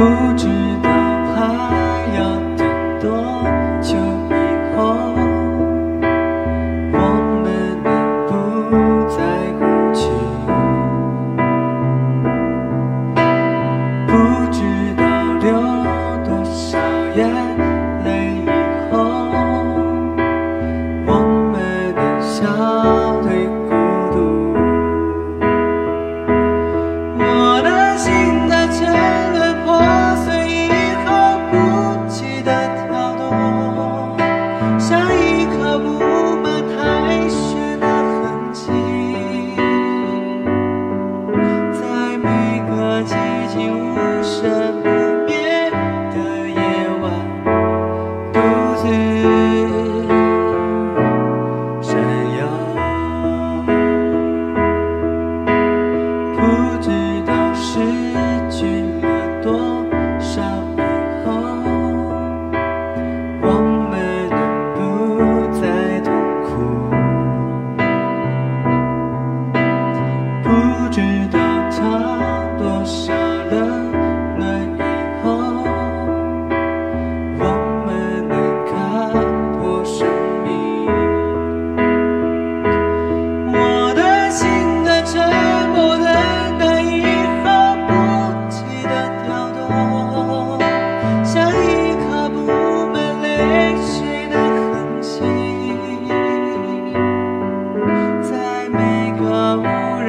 不知道还要等多久以后，我们能不再哭泣？不知道流多少眼。落下了那以后，我们能看破生命。我的心在沉默等待以后，不急的跳动，像一颗布满泪水的恒星，在每个无人